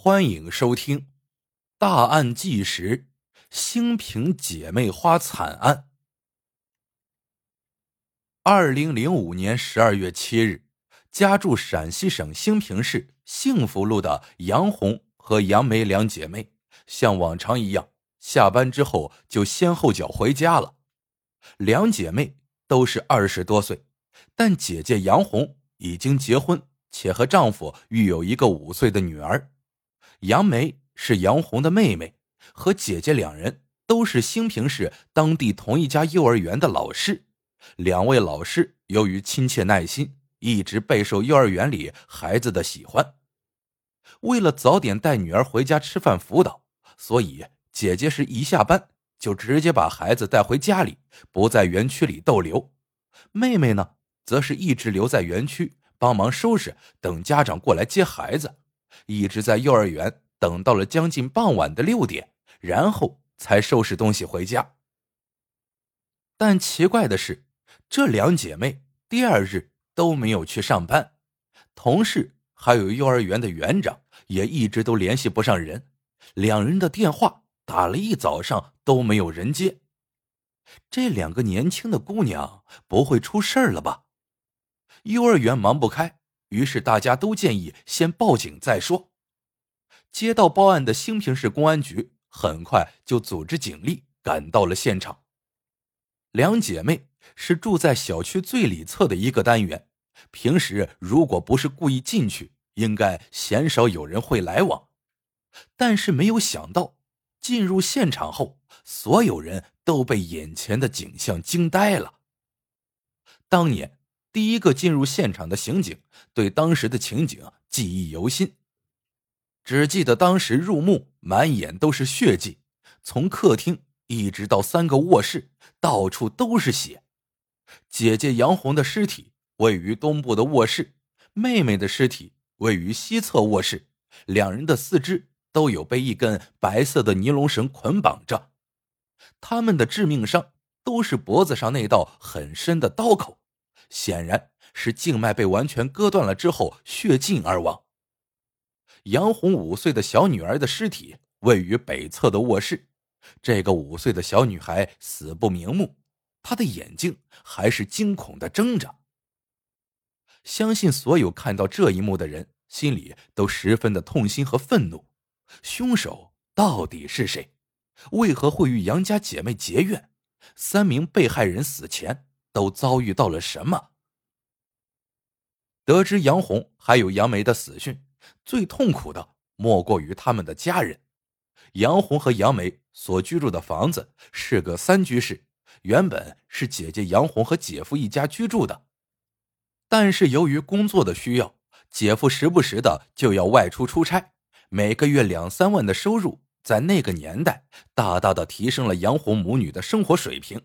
欢迎收听《大案纪实：兴平姐妹花惨案》。二零零五年十二月七日，家住陕西省兴平市幸福路的杨红和杨梅两姐妹，像往常一样，下班之后就先后脚回家了。两姐妹都是二十多岁，但姐姐杨红已经结婚，且和丈夫育有一个五岁的女儿。杨梅是杨红的妹妹，和姐姐两人都是兴平市当地同一家幼儿园的老师。两位老师由于亲切耐心，一直备受幼儿园里孩子的喜欢。为了早点带女儿回家吃饭辅导，所以姐姐是一下班就直接把孩子带回家里，不在园区里逗留。妹妹呢，则是一直留在园区帮忙收拾，等家长过来接孩子。一直在幼儿园等到了将近傍晚的六点，然后才收拾东西回家。但奇怪的是，这两姐妹第二日都没有去上班，同事还有幼儿园的园长也一直都联系不上人，两人的电话打了一早上都没有人接。这两个年轻的姑娘不会出事了吧？幼儿园忙不开。于是大家都建议先报警再说。接到报案的兴平市公安局很快就组织警力赶到了现场。两姐妹是住在小区最里侧的一个单元，平时如果不是故意进去，应该鲜少有人会来往。但是没有想到，进入现场后，所有人都被眼前的景象惊呆了。当年。第一个进入现场的刑警对当时的情景记忆犹新，只记得当时入目满眼都是血迹，从客厅一直到三个卧室，到处都是血。姐姐杨红的尸体位于东部的卧室，妹妹的尸体位于西侧卧室，两人的四肢都有被一根白色的尼龙绳捆绑着，他们的致命伤都是脖子上那道很深的刀口。显然是静脉被完全割断了之后血尽而亡。杨红五岁的小女儿的尸体位于北侧的卧室，这个五岁的小女孩死不瞑目，她的眼睛还是惊恐的睁着。相信所有看到这一幕的人心里都十分的痛心和愤怒。凶手到底是谁？为何会与杨家姐妹结怨？三名被害人死前。都遭遇到了什么？得知杨红还有杨梅的死讯，最痛苦的莫过于他们的家人。杨红和杨梅所居住的房子是个三居室，原本是姐姐杨红和姐夫一家居住的，但是由于工作的需要，姐夫时不时的就要外出出差，每个月两三万的收入，在那个年代大大的提升了杨红母女的生活水平。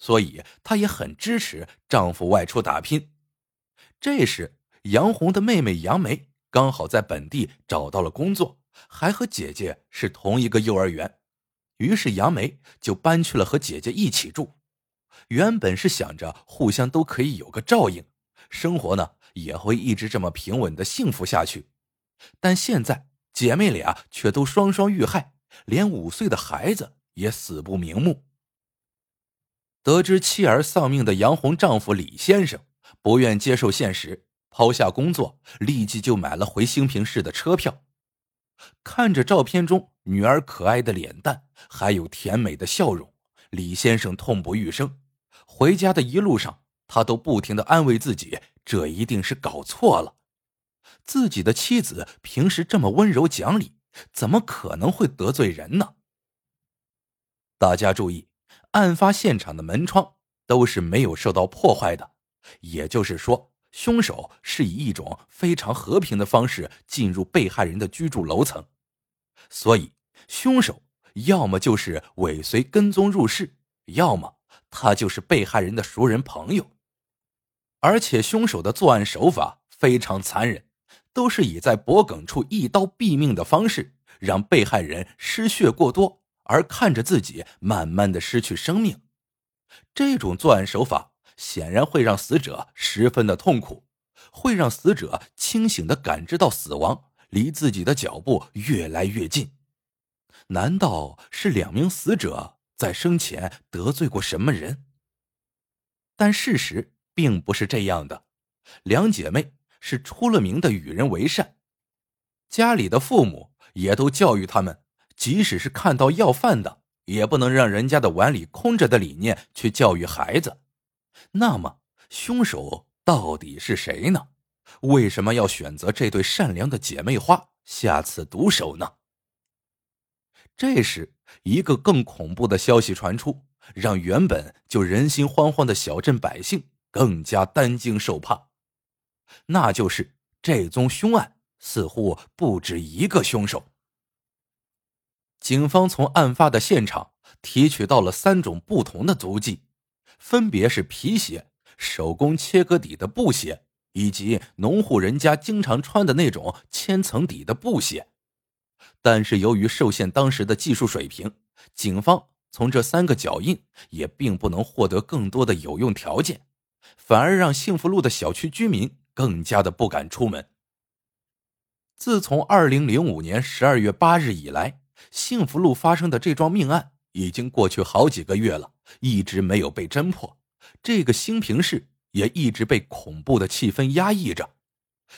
所以，她也很支持丈夫外出打拼。这时，杨红的妹妹杨梅刚好在本地找到了工作，还和姐姐是同一个幼儿园，于是杨梅就搬去了和姐姐一起住。原本是想着互相都可以有个照应，生活呢也会一直这么平稳的幸福下去。但现在姐妹俩却都双双遇害，连五岁的孩子也死不瞑目。得知妻儿丧命的杨红丈夫李先生不愿接受现实，抛下工作，立即就买了回兴平市的车票。看着照片中女儿可爱的脸蛋，还有甜美的笑容，李先生痛不欲生。回家的一路上，他都不停的安慰自己，这一定是搞错了。自己的妻子平时这么温柔讲理，怎么可能会得罪人呢？大家注意。案发现场的门窗都是没有受到破坏的，也就是说，凶手是以一种非常和平的方式进入被害人的居住楼层。所以，凶手要么就是尾随跟踪入室，要么他就是被害人的熟人朋友。而且，凶手的作案手法非常残忍，都是以在脖颈处一刀毙命的方式，让被害人失血过多。而看着自己慢慢的失去生命，这种作案手法显然会让死者十分的痛苦，会让死者清醒的感知到死亡，离自己的脚步越来越近。难道是两名死者在生前得罪过什么人？但事实并不是这样的。两姐妹是出了名的与人为善，家里的父母也都教育他们，即使是看到要饭的，也不能让人家的碗里空着的理念去教育孩子。那么，凶手到底是谁呢？为什么要选择这对善良的姐妹花下此毒手呢？这时，一个更恐怖的消息传出，让原本就人心惶惶的小镇百姓更加担惊受怕。那就是这宗凶案似乎不止一个凶手。警方从案发的现场提取到了三种不同的足迹，分别是皮鞋、手工切割底的布鞋，以及农户人家经常穿的那种千层底的布鞋。但是由于受限当时的技术水平，警方从这三个脚印也并不能获得更多的有用条件，反而让幸福路的小区居民。更加的不敢出门。自从二零零五年十二月八日以来，幸福路发生的这桩命案已经过去好几个月了，一直没有被侦破。这个兴平市也一直被恐怖的气氛压抑着，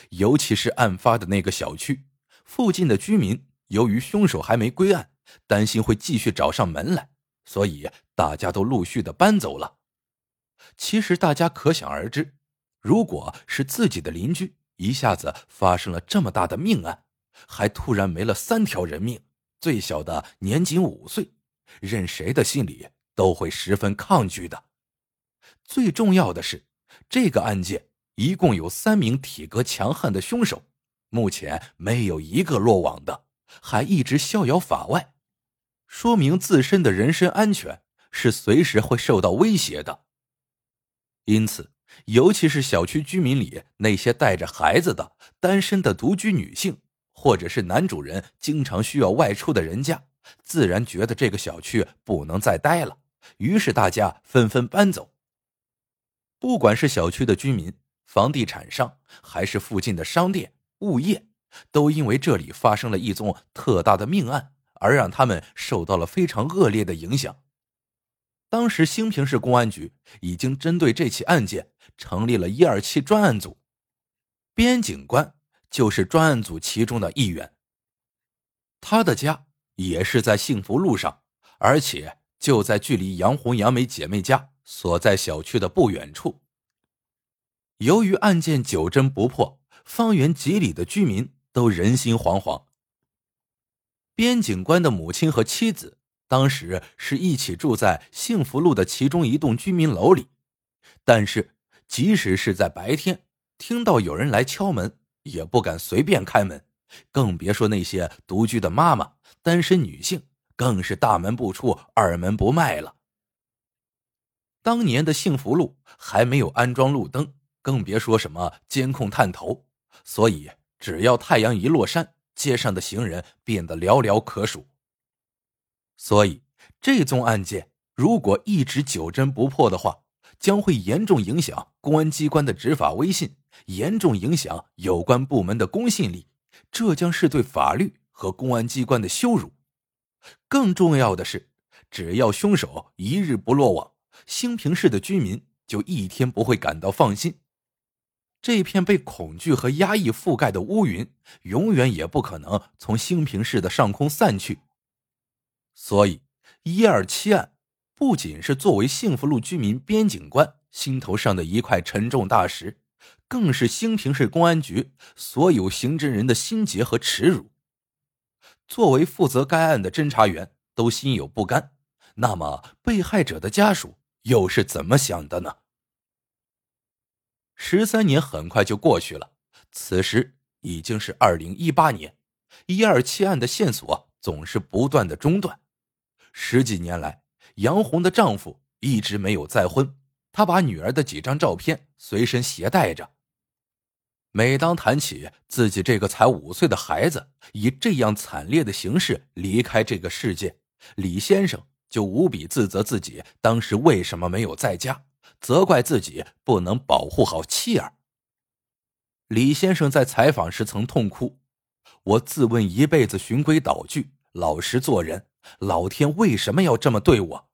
尤其是案发的那个小区附近的居民，由于凶手还没归案，担心会继续找上门来，所以大家都陆续的搬走了。其实大家可想而知。如果是自己的邻居一下子发生了这么大的命案，还突然没了三条人命，最小的年仅五岁，任谁的心里都会十分抗拒的。最重要的是，这个案件一共有三名体格强悍的凶手，目前没有一个落网的，还一直逍遥法外，说明自身的人身安全是随时会受到威胁的。因此。尤其是小区居民里那些带着孩子的单身的独居女性，或者是男主人经常需要外出的人家，自然觉得这个小区不能再待了，于是大家纷纷搬走。不管是小区的居民、房地产商，还是附近的商店、物业，都因为这里发生了一宗特大的命案，而让他们受到了非常恶劣的影响。当时，兴平市公安局已经针对这起案件成立了一二七专案组，边警官就是专案组其中的一员。他的家也是在幸福路上，而且就在距离杨红、杨梅姐妹家所在小区的不远处。由于案件久侦不破，方圆几里的居民都人心惶惶。边警官的母亲和妻子。当时是一起住在幸福路的其中一栋居民楼里，但是即使是在白天，听到有人来敲门，也不敢随便开门，更别说那些独居的妈妈、单身女性，更是大门不出、二门不迈了。当年的幸福路还没有安装路灯，更别说什么监控探头，所以只要太阳一落山，街上的行人变得寥寥可数。所以，这宗案件如果一直久侦不破的话，将会严重影响公安机关的执法威信，严重影响有关部门的公信力，这将是对法律和公安机关的羞辱。更重要的是，只要凶手一日不落网，兴平市的居民就一天不会感到放心。这片被恐惧和压抑覆盖的乌云，永远也不可能从兴平市的上空散去。所以，一二七案不仅是作为幸福路居民边警官心头上的一块沉重大石，更是兴平市公安局所有刑侦人的心结和耻辱。作为负责该案的侦查员都心有不甘，那么被害者的家属又是怎么想的呢？十三年很快就过去了，此时已经是二零一八年，一二七案的线索总是不断的中断。十几年来，杨红的丈夫一直没有再婚。他把女儿的几张照片随身携带着。每当谈起自己这个才五岁的孩子以这样惨烈的形式离开这个世界，李先生就无比自责自己当时为什么没有在家，责怪自己不能保护好妻儿。李先生在采访时曾痛哭：“我自问一辈子循规蹈矩、老实做人，老天为什么要这么对我？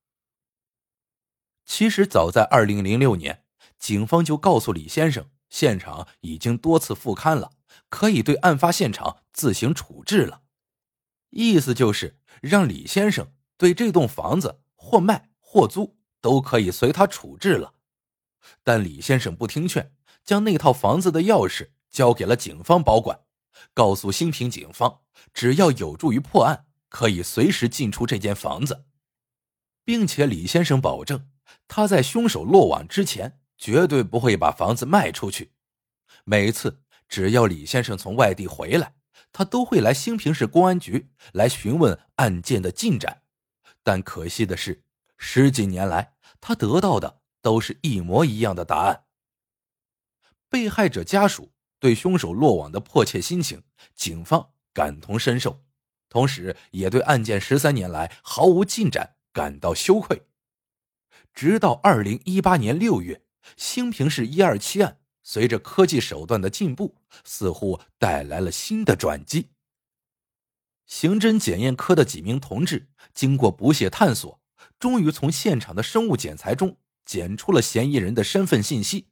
其实早在二零零六年，警方就告诉李先生，现场已经多次复勘了，可以对案发现场自行处置了。意思就是让李先生对这栋房子或卖或租都可以随他处置了。但李先生不听劝，将那套房子的钥匙交给了警方保管，告诉兴平警方，只要有助于破案，可以随时进出这间房子，并且李先生保证他在凶手落网之前绝对不会把房子卖出去。每次只要李先生从外地回来，他都会来兴平市公安局来询问案件的进展。但可惜的是，十几年来他得到的。都是一模一样的答案。被害者家属对凶手落网的迫切心情，警方感同身受，同时也对案件十三年来毫无进展感到羞愧。直到二零一八年六月，兴平市一二七案随着科技手段的进步，似乎带来了新的转机。刑侦检验科的几名同志经过不懈探索，终于从现场的生物检材中。检出了嫌疑人的身份信息。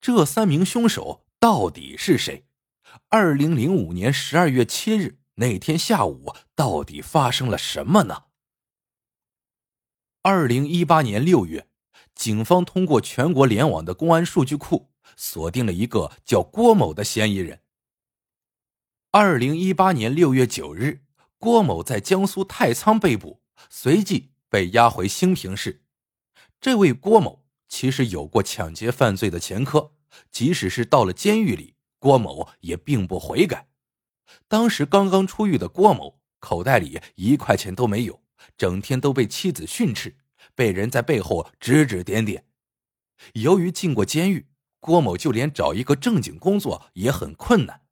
这三名凶手到底是谁？二零零五年十二月七日那天下午，到底发生了什么呢？二零一八年六月，警方通过全国联网的公安数据库，锁定了一个叫郭某的嫌疑人。二零一八年六月九日，郭某在江苏太仓被捕，随即被押回兴平市。这位郭某其实有过抢劫犯罪的前科，即使是到了监狱里，郭某也并不悔改。当时刚刚出狱的郭某，口袋里一块钱都没有，整天都被妻子训斥，被人在背后指指点点。由于进过监狱，郭某就连找一个正经工作也很困难，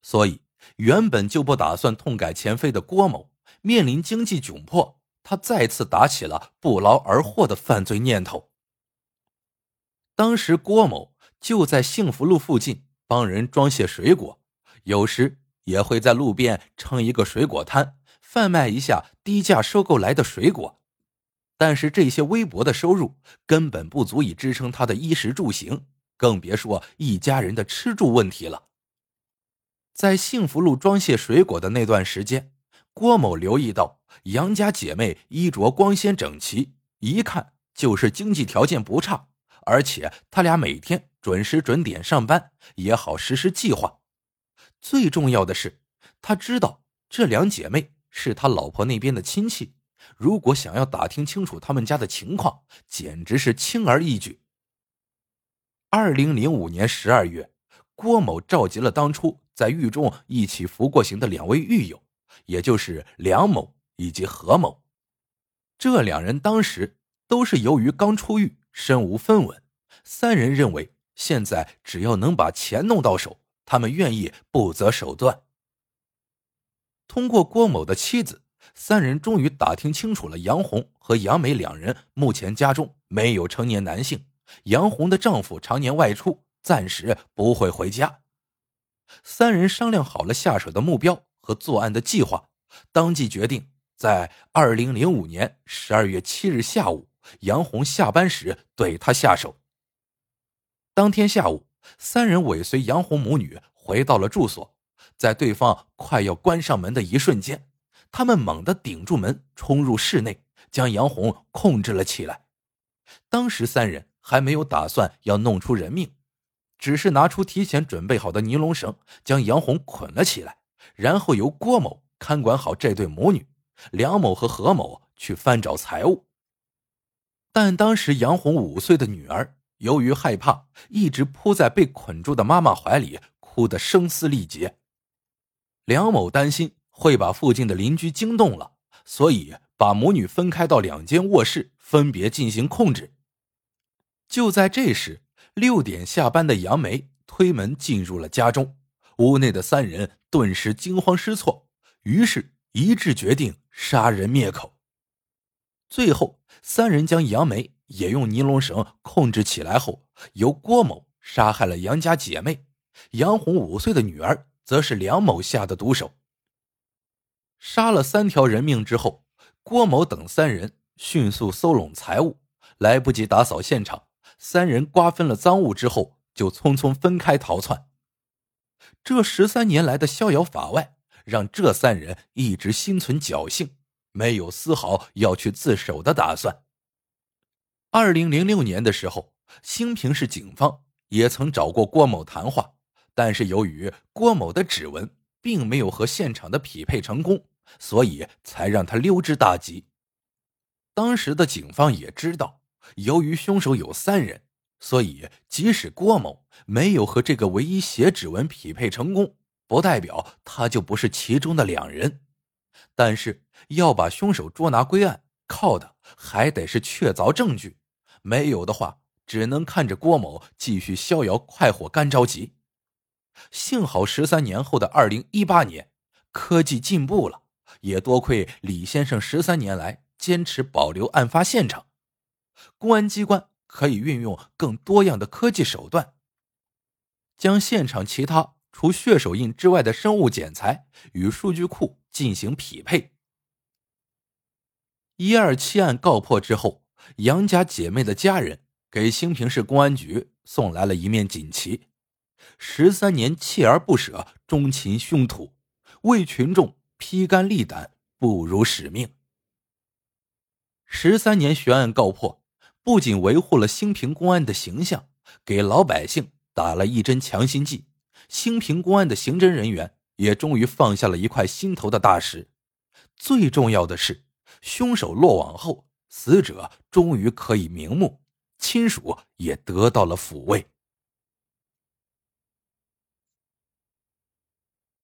所以原本就不打算痛改前非的郭某，面临经济窘迫。他再次打起了不劳而获的犯罪念头。当时郭某就在幸福路附近帮人装卸水果，有时也会在路边撑一个水果摊，贩卖一下低价收购来的水果。但是这些微薄的收入根本不足以支撑他的衣食住行，更别说一家人的吃住问题了。在幸福路装卸水果的那段时间。郭某留意到杨家姐妹衣着光鲜整齐，一看就是经济条件不差，而且他俩每天准时准点上班，也好实施计划。最重要的是，他知道这两姐妹是他老婆那边的亲戚，如果想要打听清楚他们家的情况，简直是轻而易举。二零零五年十二月，郭某召集了当初在狱中一起服过刑的两位狱友。也就是梁某以及何某，这两人当时都是由于刚出狱，身无分文。三人认为，现在只要能把钱弄到手，他们愿意不择手段。通过郭某的妻子，三人终于打听清楚了杨红和杨梅两人目前家中没有成年男性，杨红的丈夫常年外出，暂时不会回家。三人商量好了下手的目标。和作案的计划，当即决定在二零零五年十二月七日下午，杨红下班时对他下手。当天下午，三人尾随杨红母女回到了住所，在对方快要关上门的一瞬间，他们猛地顶住门，冲入室内，将杨红控制了起来。当时三人还没有打算要弄出人命，只是拿出提前准备好的尼龙绳，将杨红捆了起来。然后由郭某看管好这对母女，梁某和何某去翻找财物。但当时杨红五岁的女儿由于害怕，一直扑在被捆住的妈妈怀里，哭得声嘶力竭。梁某担心会把附近的邻居惊动了，所以把母女分开到两间卧室，分别进行控制。就在这时，六点下班的杨梅推门进入了家中。屋内的三人顿时惊慌失措，于是一致决定杀人灭口。最后，三人将杨梅也用尼龙绳控制起来后，由郭某杀害了杨家姐妹杨红五岁的女儿，则是梁某下的毒手。杀了三条人命之后，郭某等三人迅速搜拢财物，来不及打扫现场，三人瓜分了赃物之后，就匆匆分开逃窜。这十三年来的逍遥法外，让这三人一直心存侥幸，没有丝毫要去自首的打算。二零零六年的时候，兴平市警方也曾找过郭某谈话，但是由于郭某的指纹并没有和现场的匹配成功，所以才让他溜之大吉。当时的警方也知道，由于凶手有三人，所以即使郭某没有和这个唯一血指纹匹配成功，不代表他就不是其中的两人。但是要把凶手捉拿归案，靠的还得是确凿证据。没有的话，只能看着郭某继续逍遥快活干着急。幸好十三年后的二零一八年，科技进步了，也多亏李先生十三年来坚持保留案发现场，公安机关可以运用更多样的科技手段，将现场其他除血手印之外的生物检材与数据库进行匹配。一二七案告破之后。杨家姐妹的家人给兴平市公安局送来了一面锦旗：“十三年锲而不舍，忠勤凶土，为群众披肝沥胆，不辱使命。”十三年悬案告破，不仅维护了兴平公安的形象，给老百姓打了一针强心剂。兴平公安的刑侦人员也终于放下了一块心头的大石。最重要的是，凶手落网后。死者终于可以瞑目，亲属也得到了抚慰。